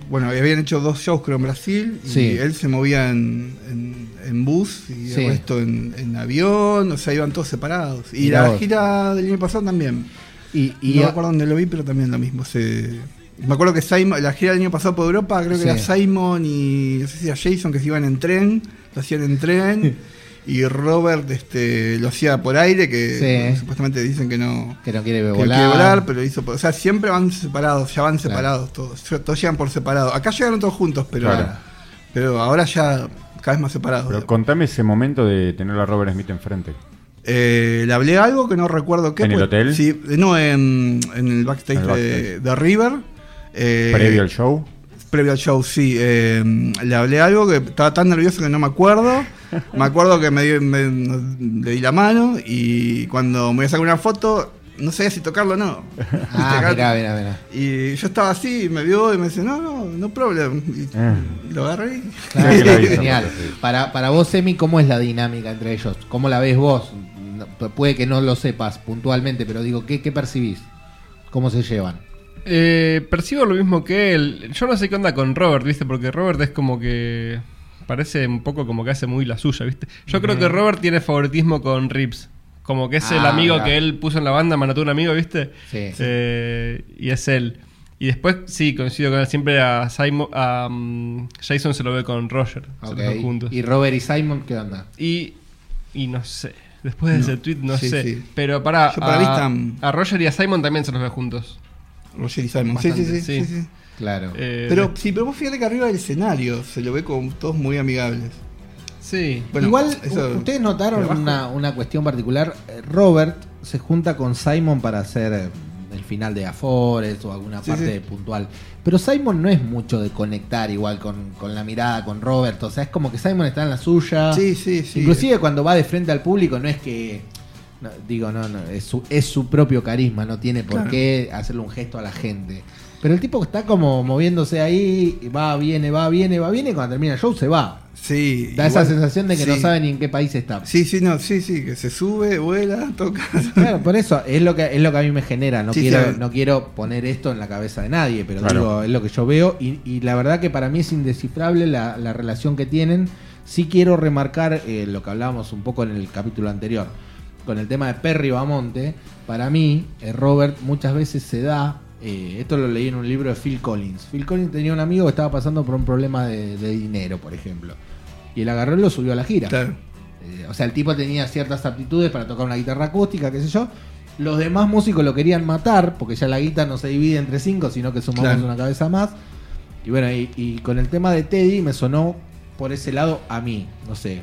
bueno, habían hecho dos shows creo en Brasil y Sí. él se movía en, en- en bus y Sí. el resto en, en avión, o sea, iban todos separados. Y la gira del año pasado también. y y no a- me acuerdo dónde lo vi, pero también lo mismo. Se... Me acuerdo que Simon, la gira del año pasado por Europa, creo que Sí. era Simon y no sé si era Jason que se iban en tren, lo hacían en tren. y Robert este, lo hacía por aire, que Sí. supuestamente dicen que no, que no quiere volar. quiere volar, pero hizo por- O sea, siempre van separados, ya van separados todos. Todos llegan por separado. Acá llegaron todos juntos, pero, Claro. pero ahora ya cada vez más separados. Pero contame ese momento de tener a Robert Smith enfrente. Eh, le hablé algo que no recuerdo qué. ¿En el hotel? Sí, no, en, en el backstage, En el de, backstage. de River. Eh, Previo al show. Previo al show, sí. eh, le hablé algo que estaba tan nervioso que no me acuerdo. Me acuerdo que me, le di la mano y cuando me voy a sacar una foto, no sabía si tocarlo o no. Ah, mirá, mirá, mirá. Y yo estaba así, y me vio y me dice, no, no, no problem. Y Ah. lo agarré Sí, hizo, genial. Para, para vos, Emi, ¿cómo es la dinámica entre ellos? ¿Cómo la ves vos? Puede que no lo sepas puntualmente, pero digo, ¿qué, qué percibís? ¿Cómo se llevan? Eh, percibo lo mismo que él. Yo no sé qué onda con Robert, ¿viste? Porque Robert es como que. Parece un poco como que hace muy la suya, ¿viste? Yo creo que Robert tiene favoritismo con Rips. Como que es el Ah, amigo que él puso en la banda, manotó un amigo, ¿viste? Sí. Eh, y es él. Y después, sí, coincido con él. Siempre a, Simon, a mm, Jason se lo ve con Roger. Se Ok. los ve juntos. ¿Y Robert y Simon qué onda? Y, y no sé. Después de ese tweet, no Sí, sé. sí. Pero para, Yo para a, mí están- a Roger y a Simon también se los ve juntos. Roger y Simon. Sí, sí, Bastante, sí, sí, sí. sí. Claro. Eh, Pero sí, pero vos fíjate que arriba del escenario se lo ve como todos muy amigables. sí. Bueno, Igual, eso- ustedes notaron una, una cuestión particular. Eh, Robert se junta con Simon para hacer eh, el final de Afores o alguna Sí, parte sí. puntual. Pero Simon no es mucho de conectar igual con, con la mirada con Robert. O sea, es como que Simon está en la suya. Sí, sí, sí. Inclusive cuando va de frente al público no es que... no, digo, no, no, es su, es su propio carisma, no tiene por Claro. qué hacerle un gesto a la gente. Pero el tipo está como moviéndose ahí, y va, viene, va, viene, va, viene, y cuando termina el show se va. Sí. Da esa sensación de que no sabe ni en qué país está. Sí, sí, no, sí, sí, que se sube, vuela, toca. Claro, por eso es lo que es lo que a mí me genera. No Sí, quiero sí. no quiero poner esto en la cabeza de nadie, pero Claro. digo, es lo que yo veo y, y la verdad que para mí es indescifrable la, la relación que tienen. Sí quiero remarcar eh, lo que hablábamos un poco en el capítulo anterior con el tema de Perry Bamonte. Para mí, eh, Robert muchas veces se da. Eh, esto lo leí en un libro de Phil Collins. Phil Collins tenía un amigo que estaba pasando por un problema de, de dinero, por ejemplo. Y él agarró y lo subió a la gira. Claro. Eh, o sea, el tipo tenía ciertas aptitudes para tocar una guitarra acústica, qué sé yo. Los demás músicos lo querían matar, porque ya la guitarra no se divide entre cinco, sino que sumamos Claro. una cabeza más. Y bueno, y, y con el tema de Teddy me sonó por ese lado a mí, no sé.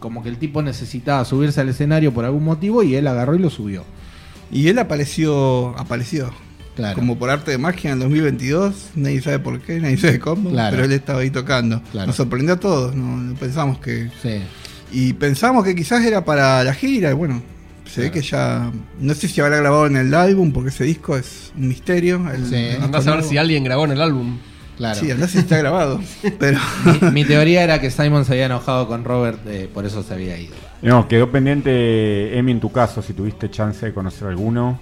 Como que el tipo necesitaba subirse al escenario por algún motivo y él agarró y lo subió. Y él apareció, apareció. Claro. como por arte de magia en el 2022. Nadie sabe por qué, nadie sabe cómo, Claro. pero él estaba ahí tocando. Claro. Nos sorprendió a todos, no, no pensamos que... Sí. Y pensamos que quizás era para la gira, y bueno, se ve que ya... No sé si habrá grabado en el álbum, porque ese disco es un misterio. el- Sí. el Andás a ver nuevo. si alguien grabó en el álbum. Claro. Sí, andás si está grabado. pero... mi, mi teoría era que Simon se había enojado con Robert, eh, por eso se había ido. No, quedó pendiente, Emi, en tu caso, si tuviste chance de conocer alguno.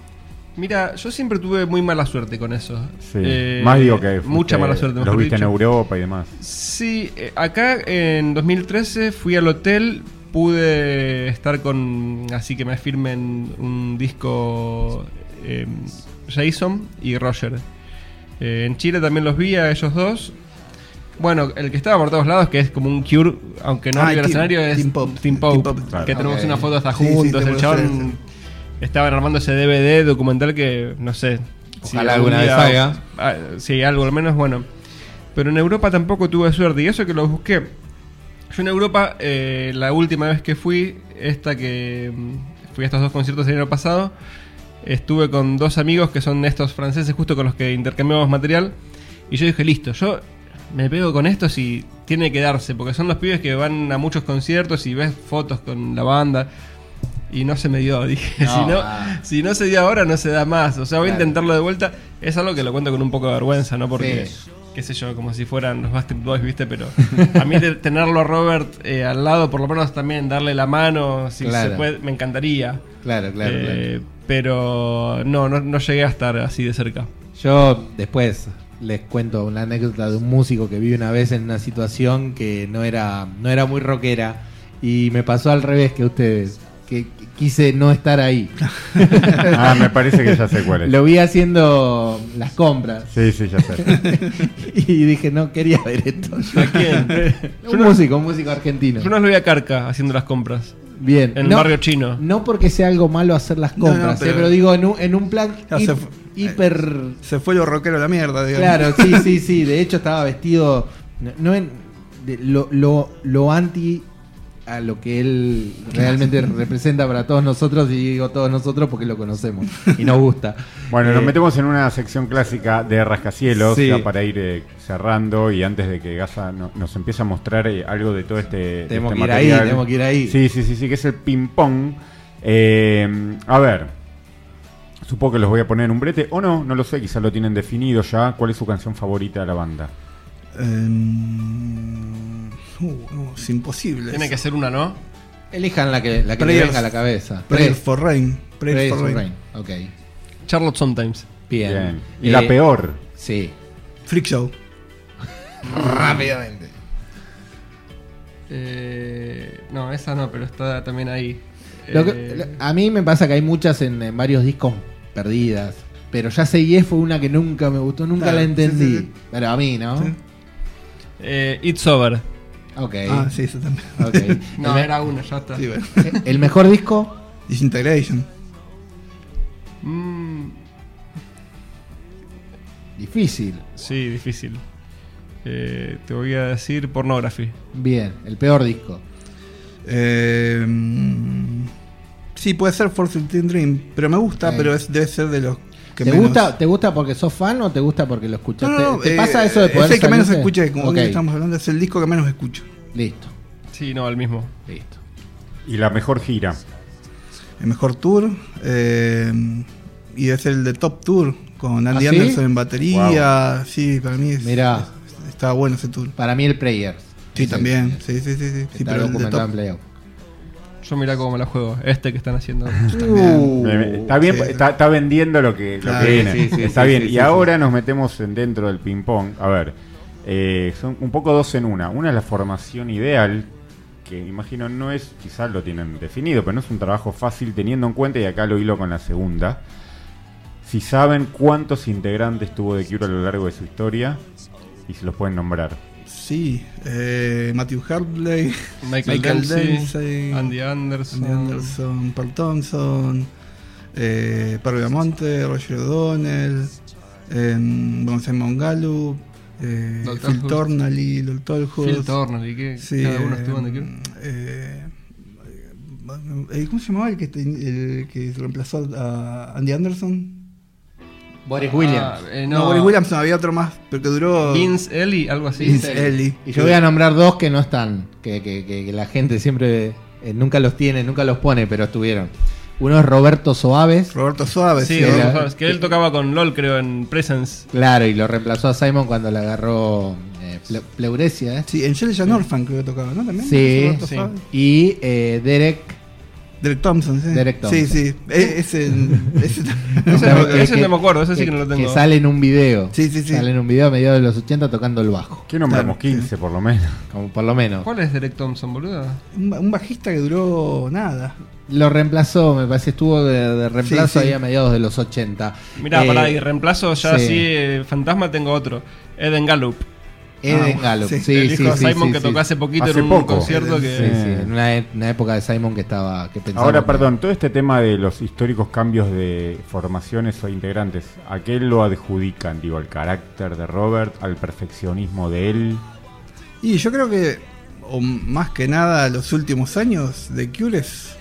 Mira, yo siempre tuve muy mala suerte con eso. Sí. Eh, Más digo que Mucha mala suerte. Los viste en. Europa y demás. Sí, eh, acá en 2013 fui al hotel, pude estar con, así que me firmen un disco eh, Jason y Roger. Eh, en Chile también los vi a ellos dos. Bueno, el que estaba por todos lados, que es como un Cure, aunque no Ah, Team- escenario, es Team Pop. Team Pop, Team Pop, claro. que tenemos Ok. una foto hasta Sí, sí, juntos. te el chabón estaban armando ese DVD documental que, no sé. Ojalá algún alguna vez salga. Ah, sí, algo al menos, bueno. Pero en Europa tampoco tuve suerte, y eso que lo busqué. Yo en Europa, eh, la última vez que fui, esta que mm, fui a estos dos conciertos el año pasado, estuve con dos amigos que son estos franceses justo con los que intercambiamos material, y yo dije, listo, yo me pego con estos y tiene que darse, porque son los pibes que van a muchos conciertos y ves fotos con la banda. Y no se me dio, dije, No, si, no, ah. si no se dio ahora, no se da más. O sea, voy a Claro. intentarlo de vuelta. Es algo que lo cuento con un poco de vergüenza, ¿no? Porque, Sí. qué sé yo, como si fueran los Backstreet Boys, ¿viste? Pero a mí de tenerlo a Robert eh, al lado, por lo menos también darle la mano, si Claro. se puede, me encantaría. Claro, claro, Eh, Pero no, no, no llegué a estar así de cerca. claro. Yo después les cuento una anécdota de un músico que vi una vez en una situación que no era, no era muy rockera y me pasó al revés que ustedes, que quise no estar ahí. Ah, me parece que ya sé cuál es. Lo vi haciendo las compras Sí, sí, ya sé. y dije, no quería ver esto. ¿A quién? un músico, un músico argentino. Yo no lo vi a Carca haciendo las compras. Bien. En el no, barrio chino. No porque sea algo malo hacer las No, no, compras, pero- eh, pero, digo en un, en un plan Ya hip- se fu- hiper... Se fue lo rockero a la mierda, digamos. Claro, sí, sí, sí. De hecho estaba vestido no- no en de- lo, lo, lo anti a lo que él realmente representa para todos nosotros y digo todos nosotros porque lo conocemos y nos gusta. Bueno, nos Eh, metemos en una sección clásica de Rascacielos, Sí. ya para ir eh, cerrando y antes de que Gaza no- nos empiece a mostrar eh, algo de todo este, Tenemos este que ir ahí, material. tenemos que ir ahí. Sí, sí, sí, sí, que es el ping-pong. Eh, a ver, supongo que los voy a poner en un brete, o no, no lo sé, quizás lo tienen definido ya. ¿Cuál es su canción favorita de la banda? Em, uh, no, es imposible. Tiene que ser una, ¿no? Elijan la que, la que le Prayers- venga a la cabeza. Prayers for Rain. Prayers for for Rain. Rain. Ok. Charlotte Sometimes. Bien. Bien. Y Eh, la peor. Sí. Freak Show. Rápidamente. Eh, no, esa no, pero está también ahí. Lo que- Eh, a mí me pasa que hay muchas en, en varios discos perdidas. Pero ya seguí fue una que nunca me gustó, nunca Claro, la sí, entendí. sí, sí. Pero a mí, ¿no? Sí. eh, It's Over. Ok. Ah, sí, eso también. ok. No, era una, ya está. Sí, bueno. el mejor disco, Disintegration. Mm, difícil. sí, difícil. Eh, te voy a decir Pornography. Bien. El peor disco. Eh, mm, sí, puede ser Force Dream, pero me gusta, pero es- debe ser de los ¿Te menos. gusta, ¿Te gusta porque sos fan o te gusta porque lo escuchaste? no, no, ¿Te eh, pasa eso de poder Es el que menos escuché, como Ok, hoy estamos hablando, es el disco que menos escucho. Listo, Sí, no, el mismo. listo. Y la mejor gira. El mejor tour. eh, y es el de Top Tour, con Andy ¿Ah, sí? Anderson en batería. Sí, para mí es, Mirá. es- estaba bueno ese tour. Para mí el Player. Sí, también. Sí, sí, sí. sí, sí, Está pero el de en Top. Yo mirá cómo me la juego. Este que están haciendo. Uh, está bien, sí. está, está vendiendo lo que, lo que viene. sí, sí, está sí, bien. sí, y sí, ahora nos metemos en dentro del ping-pong. A ver, eh, son un poco dos en una. Una es la formación ideal, que imagino no es, quizás lo tienen definido, pero no es un trabajo fácil teniendo en cuenta, y acá lo hilo con la segunda. Si saben cuántos integrantes tuvo The Cure a lo largo de su historia y se los pueden nombrar. Sí, eh, Matthew Hartley, Michael, Michael Dempsey, Andy Anderson. Andy Anderson, Paul Thompson, eh, Perry Amonte, Roger O'Donnell, eh, bueno, Simon Gallup, eh, Phil. Tornally, Lol Tolhurst. Phil Turner. ¿Y qué? Sí, Cada uno eh, estuvo en eh, eh, ¿Cómo se llamaba el que, el que reemplazó a Andy Anderson? Boris Williams. Ah, eh, No, no, Boris Williams no, había otro más, pero que duró. Vince Ellie, algo así. Vince Ellie. Y yo voy a nombrar dos que no están, que, que- que- que la gente siempre eh, nunca los tiene, nunca los pone, pero estuvieron. Uno es Roberto Soaves, Roberto Suárez. Sí, sí. Era- Roberto Suárez, que él tocaba con LOL, creo, en Presence. claro, y lo reemplazó a Simon cuando le agarró eh, ple- pleuresia. ¿eh? Sí, en Jelly Orphan creo que tocaba, ¿no? También. Sí, sí. Y eh, Derek, Derek Thompson, sí. Derek Thompson. Sí, sí. E- ese. ese Ese no- ese no me acuerdo, ese sí que no lo tengo. Que sale en un video. Sí, sí, sí. Sale en un video a mediados de los 80 tocando el bajo. ¿Qué nombramos? Claro, 15 por lo menos. Como por lo menos. ¿Cuál es Derek Thompson, boludo? un, ba- un bajista que duró nada. Lo reemplazó, me parece, estuvo de, de reemplazo Sí, sí. ahí a mediados de los 80. Mirá, Eh, pará, y reemplazo ya sí. así, eh, fantasma tengo otro. Eden Gallup. Eden Ah, Gallup. sí. Sí, el sí, hijo de sí, Simon sí, que sí. tocó hace poquito Hace en un poco. concierto que... sí, en una, una época de Simon que estaba que Ahora, que- perdón, todo este tema de los históricos cambios de formaciones o integrantes, ¿a qué lo adjudican? Digo, al carácter de Robert, al perfeccionismo de él. Y yo creo que, o más que nada, los últimos años de Cure es.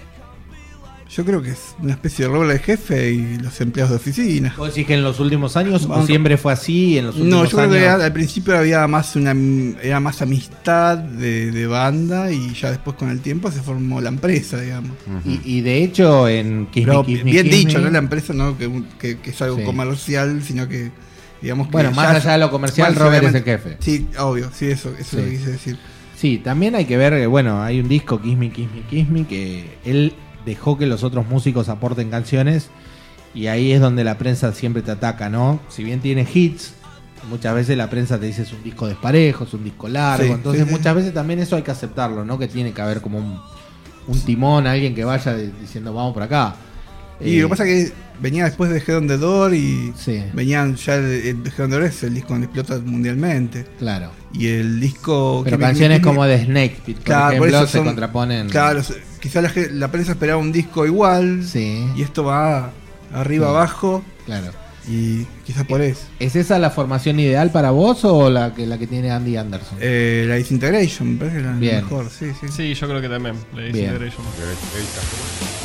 Yo creo que es una especie de rol de jefe y los empleados de oficina. ¿Vos decís que en los últimos años o siempre fue así? En los últimos No, yo creo que años? al principio había más una era más amistad de, de banda y ya después con el tiempo se formó la empresa, digamos. Y, y de hecho, en Kiss Me, Pero Kiss Me, bien Kiss dicho, ¿no? La empresa no que, que- que es algo Sí. comercial, sino que digamos que Bueno, más allá de lo comercial, Robert es el jefe. Sí, obvio, sí, eso, eso es lo que quise decir. Sí, también hay que ver, eh, bueno, hay un disco, Kiss Me, Kiss Me, Kiss Me, que él dejó que los otros músicos aporten canciones y ahí es donde la prensa siempre te ataca, ¿no? Si bien tiene hits, muchas veces la prensa te dice es un disco desparejo, es un disco largo, Sí, entonces sí, sí. muchas veces también eso hay que aceptarlo, ¿no? Que tiene que haber como un, un timón, alguien que vaya diciendo vamos por acá. Y Eh, lo que pasa es que venía después de Head on the Door y venían ya el, el Head on the Door es el disco donde explota mundialmente. Claro. Y el disco Pero que canciones me- como de Snake Pit, por Claro, por ejemplo, se contraponen. Claro, quizá la, la prensa esperaba un disco igual Sí, y esto va arriba Sí. abajo claro. y quizás por eso. ¿Es esa la formación ideal para vos o la que, la que tiene Andy Anderson? Eh, la Disintegration, me parece que la Bien. mejor, sí, sí. Sí, yo creo que también. Bien. Disintegration. Always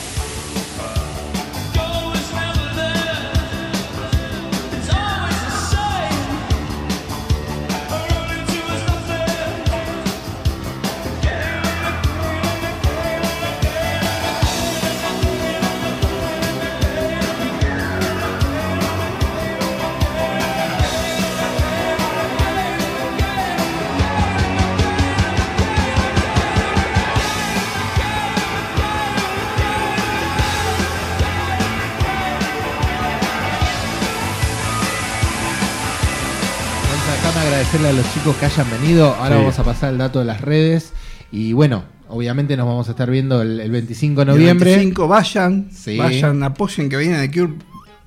déjame agradecerle a los chicos que hayan venido. Ahora Sí. vamos a pasar el dato de las redes. Y bueno, obviamente nos vamos a estar viendo el, el 25 de Y el noviembre. 25 vayan, Sí. vayan, apoyen que vienen de Cure.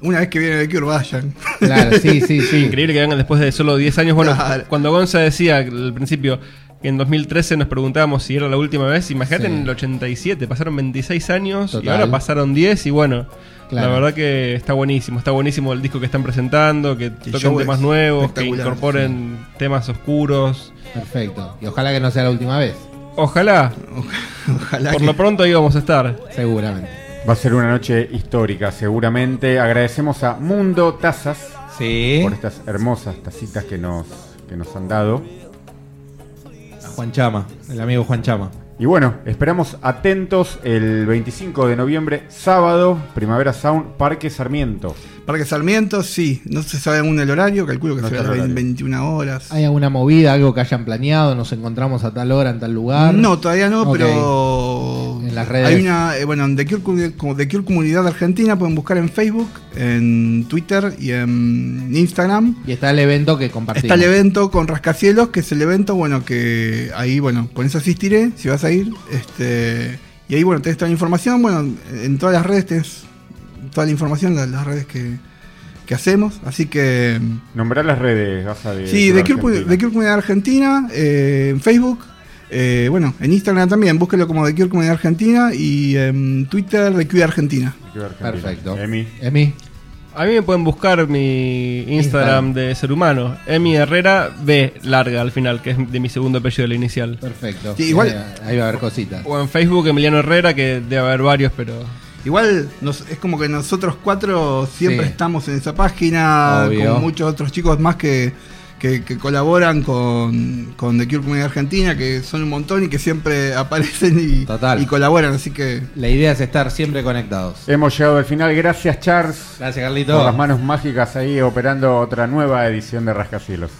Una vez que vienen de Cure, vayan. Claro, sí, sí, sí. Increíble que vengan después de solo 10 años. Bueno, Claro. cuando Gonza decía al principio que en 2013 nos preguntábamos si era la última vez, imagínate Sí. en el 87, pasaron 26 años y ahora pasaron 10 y bueno, Claro. la verdad que está buenísimo, está buenísimo el disco que están presentando, que toquen temas nuevos, que incorporen temas oscuros. Perfecto. Y ojalá que no sea la última vez. Ojalá, Ojalá por que- lo pronto ahí vamos a estar. Seguramente. Va a ser una noche histórica, seguramente. Agradecemos a Mundo Tazas Sí. por estas hermosas tacitas que nos, que nos han dado. Juan Chama, el amigo Juan Chama. Y bueno, esperamos atentos el 25 de noviembre, sábado, Primavera Sound, Parque Sarmiento. Parque Sarmiento, sí. No se sabe aún el horario, calculo que No será está el en horario. 21 horas. ¿Hay alguna movida, algo que hayan planeado? ¿Nos encontramos a tal hora en tal lugar? No, todavía no, pero. En las redes. Hay una. eh, bueno, en The Cure, The Cure Comunidad Argentina pueden buscar en Facebook, en Twitter y en Instagram. Y está el evento que compartimos. Está el evento con Rascacielos, que es el evento, bueno, que ahí, bueno, pones asistiré, si vas a ir. Este, y ahí, bueno, tenés toda la información. Bueno, en todas las redes tenés toda la información, las, las redes que, que hacemos. Así que. Nombrar las redes, Gaza, de Sí, de Cure Comunidad Argentina, eh, en Facebook. Eh, bueno, en Instagram también, búsquelo como The Cure Comunidad Argentina y en Twitter The Cure Argentina. Perfecto. Emi. Emi. A mí me pueden buscar mi Instagram, Instagram. de ser humano, Emi Herrera B larga al final, que es de mi segundo apellido, la inicial. Perfecto. Sí, igual- Eh, ahí va a haber cositas. O en Facebook Emiliano Herrera, que debe haber varios, pero Igual nos- es como que nosotros cuatro siempre Sí. estamos en esa página, Obvio. con muchos otros chicos más que, que, que colaboran con, con The Cure Comunidad Argentina, que son un montón y que siempre aparecen y, Total. y colaboran, así que La idea es estar siempre conectados. Hemos llegado al final. Gracias, Charles. Gracias, Por Carlito. las manos mágicas ahí operando otra nueva edición de Rascacielos.